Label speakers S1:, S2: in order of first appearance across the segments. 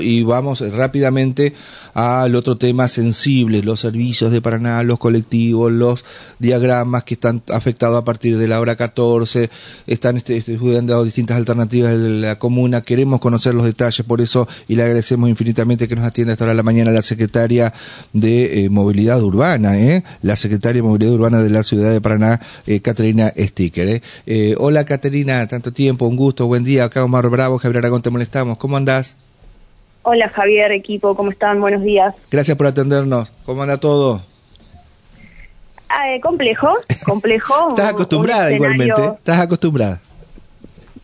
S1: Y vamos rápidamente al otro tema sensible, los servicios de Paraná, los colectivos, los diagramas que están afectados a partir de la hora 14, están este, estudiando distintas alternativas de la comuna, queremos conocer los detalles, por eso, y le agradecemos infinitamente que nos atienda hasta ahora la mañana la secretaria de eh, Movilidad Urbana, ¿eh? la secretaria de Movilidad Urbana de la ciudad de Paraná, eh, Caterina Sticker. ¿eh? Eh, hola Caterina, tanto tiempo, un gusto, buen día, acá Omar Bravo, Javier Aragón, te molestamos, ¿cómo andás?
S2: Hola Javier, equipo, ¿cómo están? Buenos días.
S1: Gracias por atendernos. ¿Cómo anda todo?
S2: Ah, eh, complejo, complejo.
S1: ¿Estás acostumbrada igualmente? ¿Estás acostumbrada?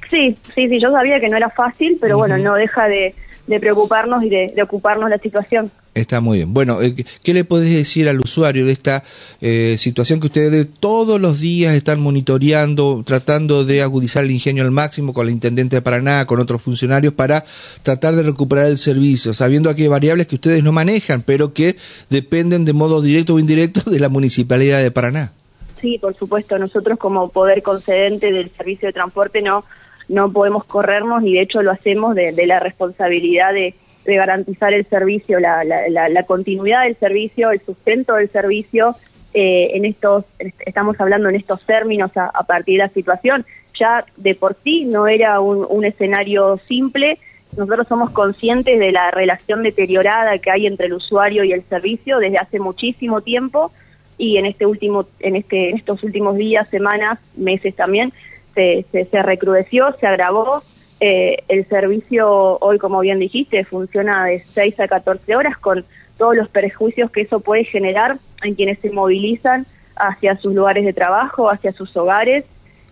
S2: Sí, sí, sí, yo sabía que no era fácil, pero bueno, no deja de, de preocuparnos y de, de, ocuparnos la situación.
S1: Está muy bien. Bueno, eh, ¿qué le podés decir al usuario de esta eh, situación que ustedes todos los días están monitoreando, tratando de agudizar el ingenio al máximo con la Intendente de Paraná, con otros funcionarios, para tratar de recuperar el servicio, sabiendo que hay variables que ustedes no manejan, pero que dependen de modo directo o indirecto de la Municipalidad de Paraná?
S2: Sí, por supuesto. Nosotros como poder concedente del servicio de transporte no, no podemos corrernos y de hecho lo hacemos de, de la responsabilidad de de garantizar el servicio, la, la, la, la, continuidad del servicio, el sustento del servicio, eh, en estos, estamos hablando en estos términos a, partir de la situación. Ya de por sí no era un, un, escenario simple, nosotros somos conscientes de la relación deteriorada que hay entre el usuario y el servicio desde hace muchísimo tiempo y en este último, en este, en estos últimos días, semanas, meses también, se, se, se recrudeció, se agravó, eh, el servicio hoy, como bien dijiste, funciona de 6 a 14 horas con todos los perjuicios que eso puede generar en quienes se movilizan hacia sus lugares de trabajo, hacia sus hogares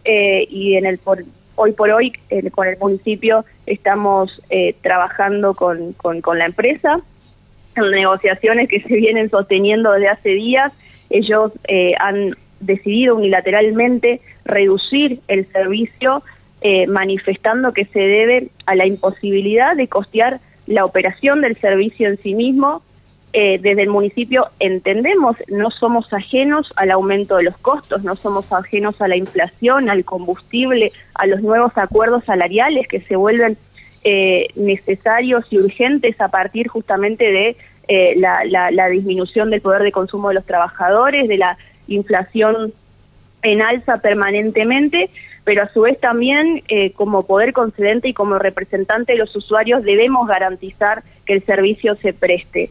S2: eh, y en el por, hoy por hoy eh, con el municipio estamos eh, trabajando con, con, con, la empresa en negociaciones que se vienen sosteniendo desde hace días. Ellos eh, han decidido unilateralmente reducir el servicio eh, manifestando que se debe a la imposibilidad de costear la operación del servicio en sí mismo. Eh, desde el municipio entendemos, no somos ajenos al aumento de los costos, no somos ajenos a la inflación, al combustible, a los nuevos acuerdos salariales que se vuelven eh, necesarios y urgentes a partir justamente de eh, la, la, la disminución del poder de consumo de los trabajadores, de la inflación en alza permanentemente, pero a su vez también eh, como poder concedente y como representante de los usuarios debemos garantizar que el servicio se preste.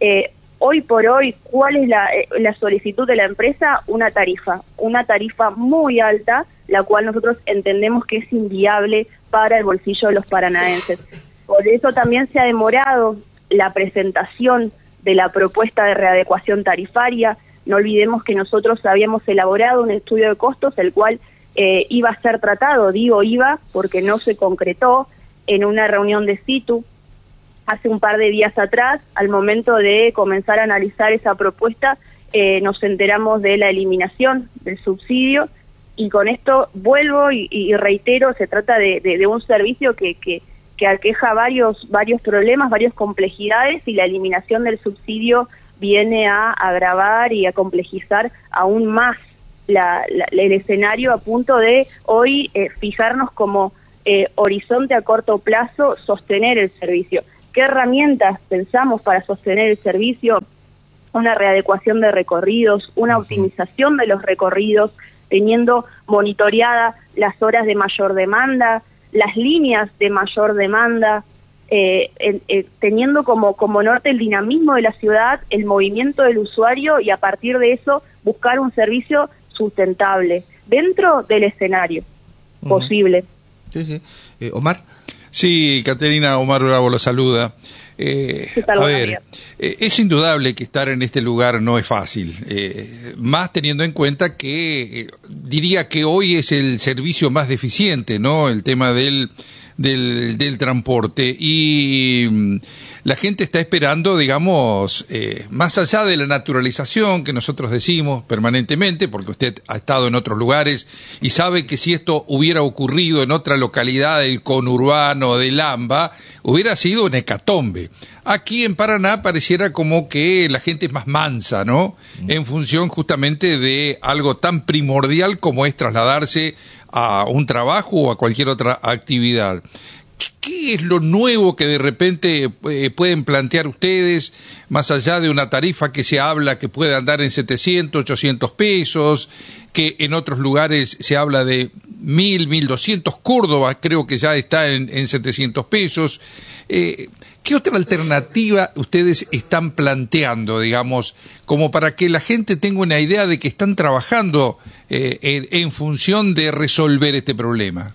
S2: Eh, hoy por hoy, ¿cuál es la, eh, la, solicitud de la empresa? Una tarifa, una tarifa muy alta, la cual nosotros entendemos que es inviable para el bolsillo de los paranaenses. Por eso también se ha demorado la presentación de la propuesta de readecuación tarifaria. No olvidemos que nosotros habíamos elaborado un estudio de costos, el cual eh, iba a ser tratado, digo iba porque no se concretó en una reunión de situ hace un par de días atrás, al momento de comenzar a analizar esa propuesta, eh, nos enteramos de la eliminación del subsidio y con esto vuelvo y, y reitero, se trata de, de, de un servicio que, que, que, aqueja varios, varios problemas, varias complejidades y la eliminación del subsidio viene a agravar y a complejizar aún más la, la, el escenario a punto de hoy eh, fijarnos como eh, horizonte a corto plazo sostener el servicio. ¿Qué herramientas pensamos para sostener el servicio? Una readecuación de recorridos, una optimización de los recorridos, teniendo monitoreada las horas de mayor demanda, las líneas de mayor demanda, eh, eh, teniendo como, como norte el dinamismo de la ciudad, el movimiento del usuario y a partir de eso buscar un servicio sustentable dentro del escenario uh -huh. posible.
S1: Sí, sí. Eh, Omar.
S3: Sí, Caterina Omar Bravo lo saluda.
S2: Eh, tal,
S3: a ver, eh, es indudable que estar en este lugar no es fácil, eh, más teniendo en cuenta que eh, diría que hoy es el servicio más deficiente, ¿no? El tema del, del, del transporte. Y mm, la gente está esperando, digamos, eh, más allá de la naturalización que nosotros decimos permanentemente, porque usted ha estado en otros lugares y sabe que si esto hubiera ocurrido en otra localidad del conurbano del AMBA, hubiera sido un hecatombe. Aquí en Paraná pareciera como que la gente es más mansa, ¿no? En función justamente de algo tan primordial como es trasladarse a un trabajo o a cualquier otra actividad. ¿Qué es lo nuevo que de repente eh, pueden plantear ustedes, más allá de una tarifa que se habla que puede andar en 700, 800 pesos, que en otros lugares se habla de 1000, 1200, Córdoba creo que ya está en, en 700 pesos. Eh, ¿Qué otra alternativa ustedes están planteando, digamos, como para que la gente tenga una idea de que están trabajando eh, en, función de resolver este problema?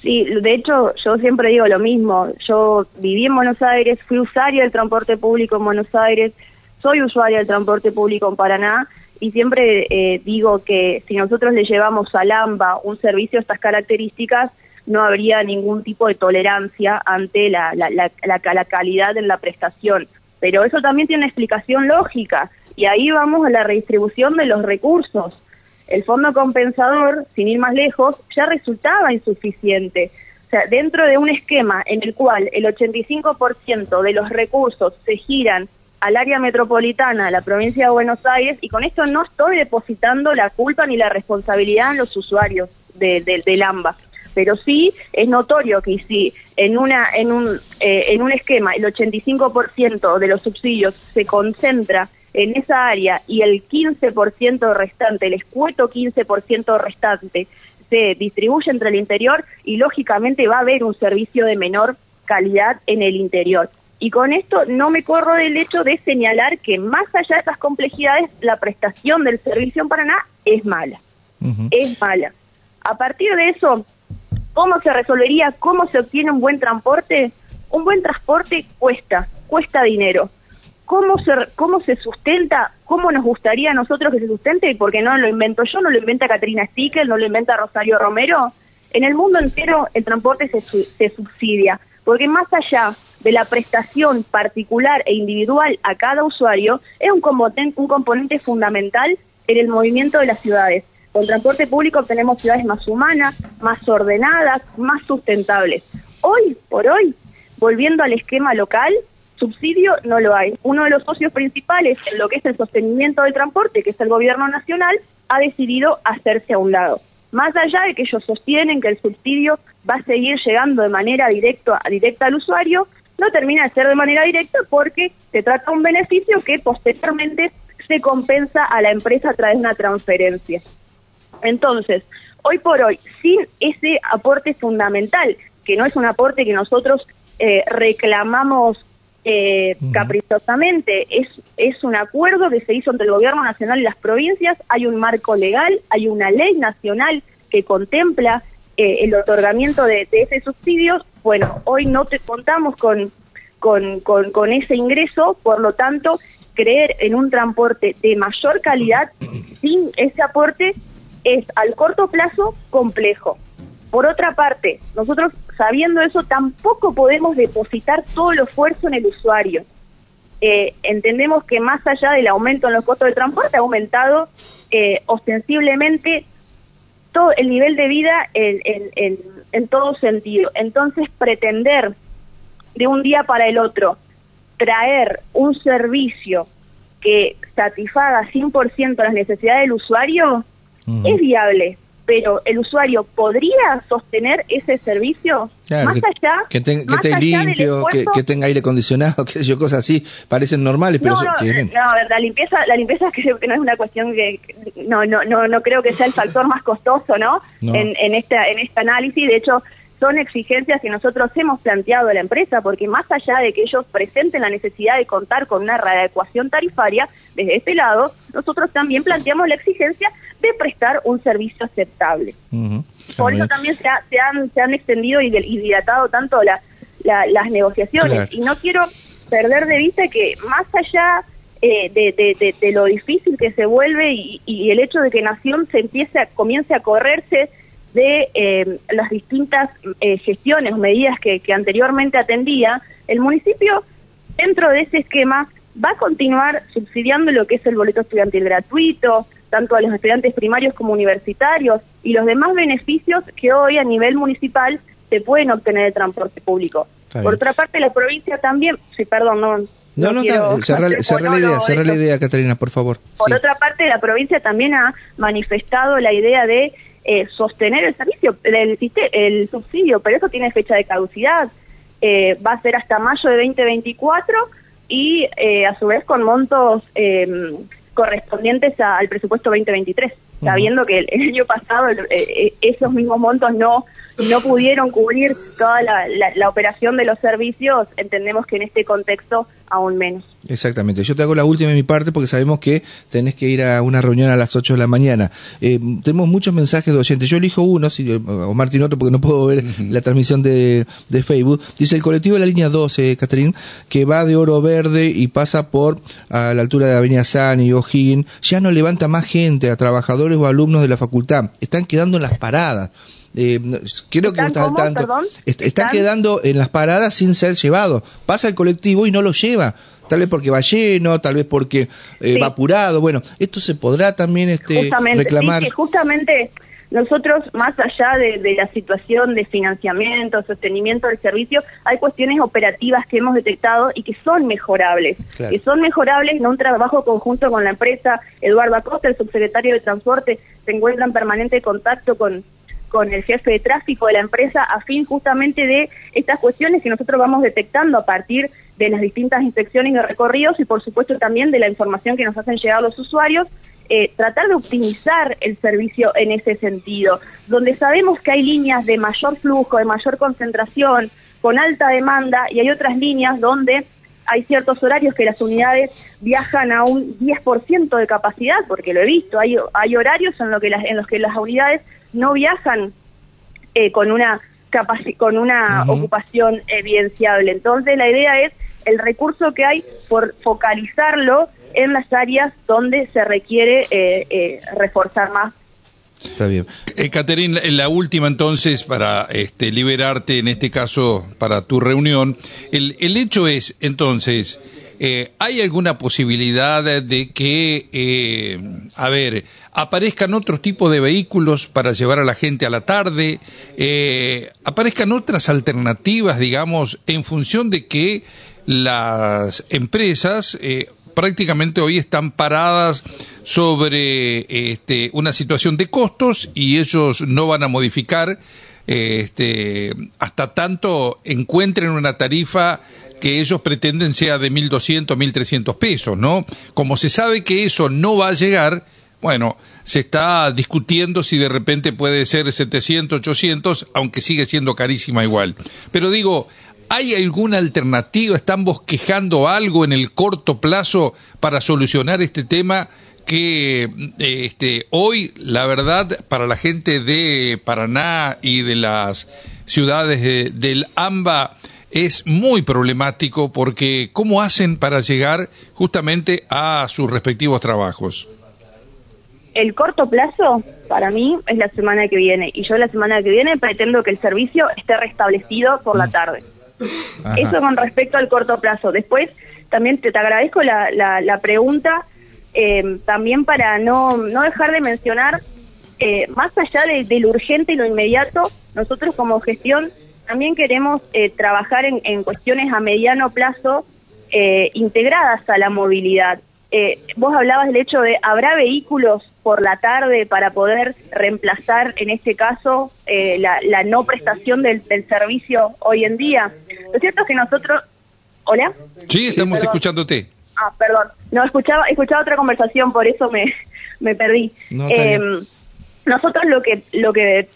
S2: Sí, de hecho yo siempre digo lo mismo. Yo viví en Buenos Aires, fui usuaria del transporte público en Buenos Aires, soy usuaria del transporte público en Paraná y siempre eh, digo que si nosotros le llevamos a Lamba un servicio de estas características, no habría ningún tipo de tolerancia ante la, la, la, la, calidad en la prestación. Pero eso también tiene una explicación lógica y ahí vamos a la redistribución de los recursos el fondo compensador, sin ir más lejos, ya resultaba insuficiente. O sea, dentro de un esquema en el cual el 85% de los recursos se giran al área metropolitana, a la provincia de Buenos Aires, y con esto no estoy depositando la culpa ni la responsabilidad en los usuarios de, del AMBA. Pero sí es notorio que si en, una, en, un, eh, en un esquema el 85% de los subsidios se concentra en esa área y el 15% restante, el escueto 15% restante, se distribuye entre el interior y lógicamente va a haber un servicio de menor calidad en el interior. Y con esto no me corro del hecho de señalar que más allá de esas complejidades, la prestación del servicio en Paraná es mala. Es mala. A partir de eso, ¿cómo se resolvería? ¿Cómo se obtiene un buen transporte? Un buen transporte cuesta, cuesta dinero cómo se, cómo se sustenta, cómo nos gustaría a nosotros que se sustente, y porque no lo invento yo, no lo inventa Caterina Stickel, no lo inventa Rosario Romero. En el mundo entero el transporte se, subsidia, porque más allá de la prestación particular e individual a cada usuario, es un componente fundamental en el movimiento de las ciudades. Con transporte público tenemos ciudades más humanas, más ordenadas, más sustentables. Hoy por hoy, volviendo al esquema local, subsidio no lo hay. Uno de los socios principales en lo que es el sostenimiento del transporte, que es el gobierno nacional, ha decidido hacerse a un lado. Más allá de que ellos sostienen que el subsidio va a seguir llegando de manera directa, directa al usuario, no termina de ser de manera directa porque se trata de un beneficio que posteriormente se compensa a la empresa a través de una transferencia. Entonces, hoy por hoy, sin ese aporte fundamental, que no es un aporte que nosotros eh, reclamamos eh, caprichosamente. Es, es un acuerdo que se hizo entre el Gobierno Nacional y las provincias. Hay un marco legal, hay una ley nacional que contempla eh, el otorgamiento de, ese subsidio. Bueno, hoy no te contamos con, con, con, con ese ingreso, por lo tanto, creer en un transporte de mayor calidad sin ese aporte es al corto plazo complejo. Por otra parte, nosotros sabiendo eso tampoco podemos depositar todo el esfuerzo en el usuario. Eh, entendemos que más allá del aumento en los costos de transporte ha aumentado eh, ostensiblemente todo el nivel de vida en, en todo sentido. Entonces, pretender de un día para el otro traer un servicio que satisfaga 100% las necesidades del usuario es viable, pero el usuario podría sostener ese servicio más allá
S1: que, esté limpio que, tenga aire acondicionado que yo cosas así parecen normales pero
S2: no, no, la limpieza la limpieza creo que no es una cuestión que no no no no creo que sea el factor más costoso no, En, en esta en este análisis de hecho son exigencias que nosotros hemos planteado a la empresa, porque más allá de que ellos presenten la necesidad de contar con una readecuación tarifaria, desde este lado, nosotros también planteamos la exigencia de prestar un servicio aceptable. Por eso también se, han, se han extendido y, dilatado tanto las negociaciones. Y no quiero perder de vista que más allá eh, de, lo difícil que se vuelve y, el hecho de que Nación se empiece a, comience a correrse de eh, las distintas eh, gestiones o medidas que, anteriormente atendía, el municipio, dentro de ese esquema, va a continuar subsidiando lo que es el boleto estudiantil gratuito, tanto a los estudiantes primarios como universitarios, y los demás beneficios que hoy a nivel municipal se pueden obtener de transporte público. Por otra parte, la provincia también, sí, perdón, no...
S1: No, no, no cerra, la idea, cerra la idea, Catalina, por favor.
S2: Por otra parte, la provincia también ha manifestado la idea de eh, sostener el servicio, el, el subsidio, pero eso tiene fecha de caducidad. Eh, va a ser hasta mayo de 2024 y eh, a su vez con montos em, correspondientes al presupuesto 2023, sabiendo que el, año pasado esos mismos montos no no pudieron cubrir toda la, operación de los servicios, entendemos que en este contexto aún menos.
S1: Exactamente. Yo te hago la última de mi parte porque sabemos que tenés que ir a una reunión a las 8 de la mañana. Eh, tenemos muchos mensajes de oyentes. Yo elijo uno, si, eh, o Martín otro, porque no puedo ver la transmisión de, de, Facebook. Dice el colectivo de la línea 12, Catherine, que va de Oro Verde y pasa por a la altura de Avenida San y O'Higgins, ya no levanta más gente, a trabajadores o alumnos de la facultad. Están quedando en las paradas. Eh, creo que
S2: están, tanto,
S1: ¿Están? quedando en las paradas sin ser llevados. Pasa el colectivo y no lo lleva. Tal vez porque va lleno, tal vez porque eh, va apurado. Bueno, esto se podrá también este, reclamar.
S2: justamente nosotros, más allá de, la situación de financiamiento, sostenimiento del servicio, hay cuestiones operativas que hemos detectado y que son mejorables. Que son mejorables en un trabajo conjunto con la empresa. Eduardo Acosta, el subsecretario de Transporte, se encuentra en permanente contacto con, con el jefe de tráfico de la empresa a fin justamente de estas cuestiones que nosotros vamos detectando a partir de las distintas inspecciones de recorridos y por supuesto también de la información que nos hacen llegar los usuarios, eh, tratar de optimizar el servicio en ese sentido, donde sabemos que hay líneas de mayor flujo, de mayor concentración, con alta demanda y hay otras líneas donde hay ciertos horarios que las unidades viajan a un 10% de capacidad, porque lo he visto, hay, hay horarios en, lo que en los que las unidades no viajan eh, con una con una ocupación evidenciable. Entonces la idea es el recurso que hay por focalizarlo en las áreas donde se requiere eh, eh, reforzar más
S3: Está bien. Eh, la última entonces para este, liberarte, en este caso para tu reunión. El, el hecho es, entonces, eh, ¿Hay alguna posibilidad de que, eh, a ver, aparezcan otros tipos de vehículos para llevar a la gente a la tarde? Eh, ¿Aparezcan otras alternativas, digamos, en función de que las empresas prácticamente hoy están paradas sobre este, una situación de costos y ellos no van a modificar este, hasta tanto encuentren una tarifa que ellos pretenden sea de 1.200, 1.300 pesos, ¿no? Como se sabe que eso no va a llegar, bueno, se está discutiendo si de repente puede ser 700, 800, aunque sigue siendo carísima igual. Pero digo, ¿hay alguna alternativa? ¿Están bosquejando algo en el corto plazo para solucionar este tema? que este, hoy, la verdad, para la gente de Paraná y de las ciudades del AMBA, es muy problemático porque ¿cómo hacen para llegar justamente a sus respectivos trabajos?
S2: El corto plazo para mí es la semana que viene y yo la semana que viene pretendo que el servicio esté restablecido por la mm. Eso con respecto al corto plazo. Después también te, agradezco la, la, pregunta, eh, también para no, no dejar de mencionar, eh, más allá de lo urgente y lo inmediato, nosotros como gestión también queremos eh, trabajar en, cuestiones a mediano plazo eh, integradas a la movilidad. Eh, vos hablabas del hecho de, ¿habrá vehículos por la tarde para poder reemplazar, en este caso, la, no prestación del, servicio hoy en día? Lo cierto es que nosotros... ¿Hola?
S3: Sí, estamos escuchándote.
S2: Ah, perdón. No, escuchaba, escuchaba otra conversación, por eso me, me perdí. No, nosotros lo que lo que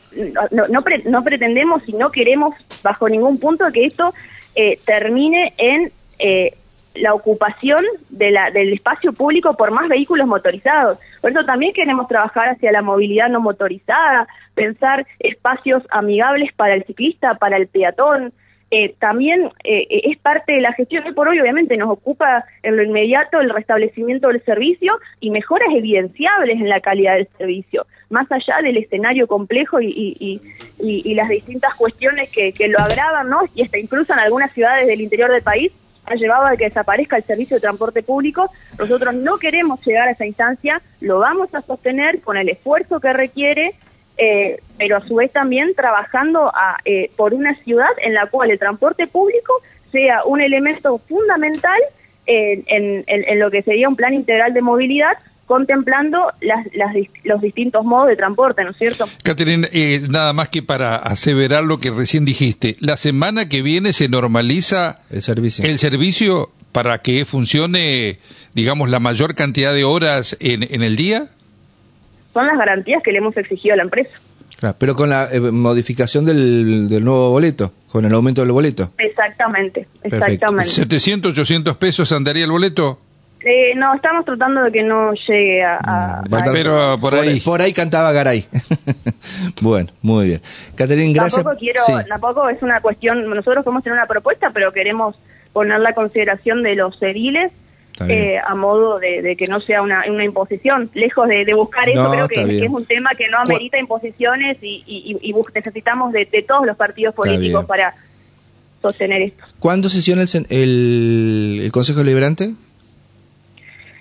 S2: no, no, pretendemos y no queremos bajo ningún punto que esto eh, termine en eh, la ocupación de la, del espacio público por más vehículos motorizados. Por eso también queremos trabajar hacia la movilidad no motorizada, pensar espacios amigables para el ciclista, para el peatón, eh, también eh, eh, es parte de la gestión. Hoy por hoy, obviamente, nos ocupa en lo inmediato el restablecimiento del servicio y mejoras evidenciables en la calidad del servicio, más allá del escenario complejo y, las distintas cuestiones que, lo agravan, ¿no? Y hasta incluso en algunas ciudades del interior del país ha llevado a que desaparezca el servicio de transporte público. Nosotros no queremos llegar a esa instancia, lo vamos a sostener con el esfuerzo que requiere eh, pero a su vez también trabajando eh, por una ciudad en la cual el transporte público sea un elemento fundamental en, lo que sería un plan integral de movilidad contemplando las, las, los distintos modos de transporte, ¿no es cierto?
S3: Catherine, eh, nada más que para aseverar lo que recién dijiste, la semana que viene se normaliza
S1: el servicio.
S3: El servicio para que funcione, digamos, la mayor cantidad de horas en, en el día.
S2: Son las garantías que le hemos exigido a la empresa.
S1: Claro, pero con la eh, modificación del, del, nuevo boleto, con el aumento del boleto.
S2: Exactamente, exactamente.
S3: ¿700, 800 pesos andaría el boleto?
S2: Eh, no, estamos tratando de que no llegue a...
S3: Mm, pero por ahí...
S1: Por ahí cantaba Garay. bueno, muy bien. Caterín, gracias.
S2: Tampoco, quiero, tampoco es una cuestión... Nosotros podemos tener una propuesta, pero queremos poner la consideración de los ediles eh, a modo de, que no sea una, una imposición. Lejos de, buscar eso, creo que, es un tema que no amerita imposiciones y, y, necesitamos de, todos los partidos políticos para sostener esto.
S1: ¿Cuándo sesiona el, el, el Consejo Deliberante?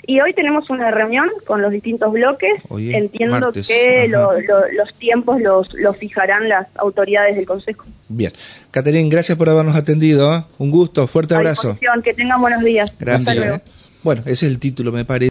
S2: Y hoy tenemos una reunión con los distintos bloques. Entiendo que los tiempos los, los fijarán las autoridades del Consejo.
S1: Bien. Caterín, gracias por habernos atendido. ¿eh? Un gusto, fuerte abrazo.
S2: Que tengan buenos días.
S1: Gracias. Bueno, ese es el título, me parece.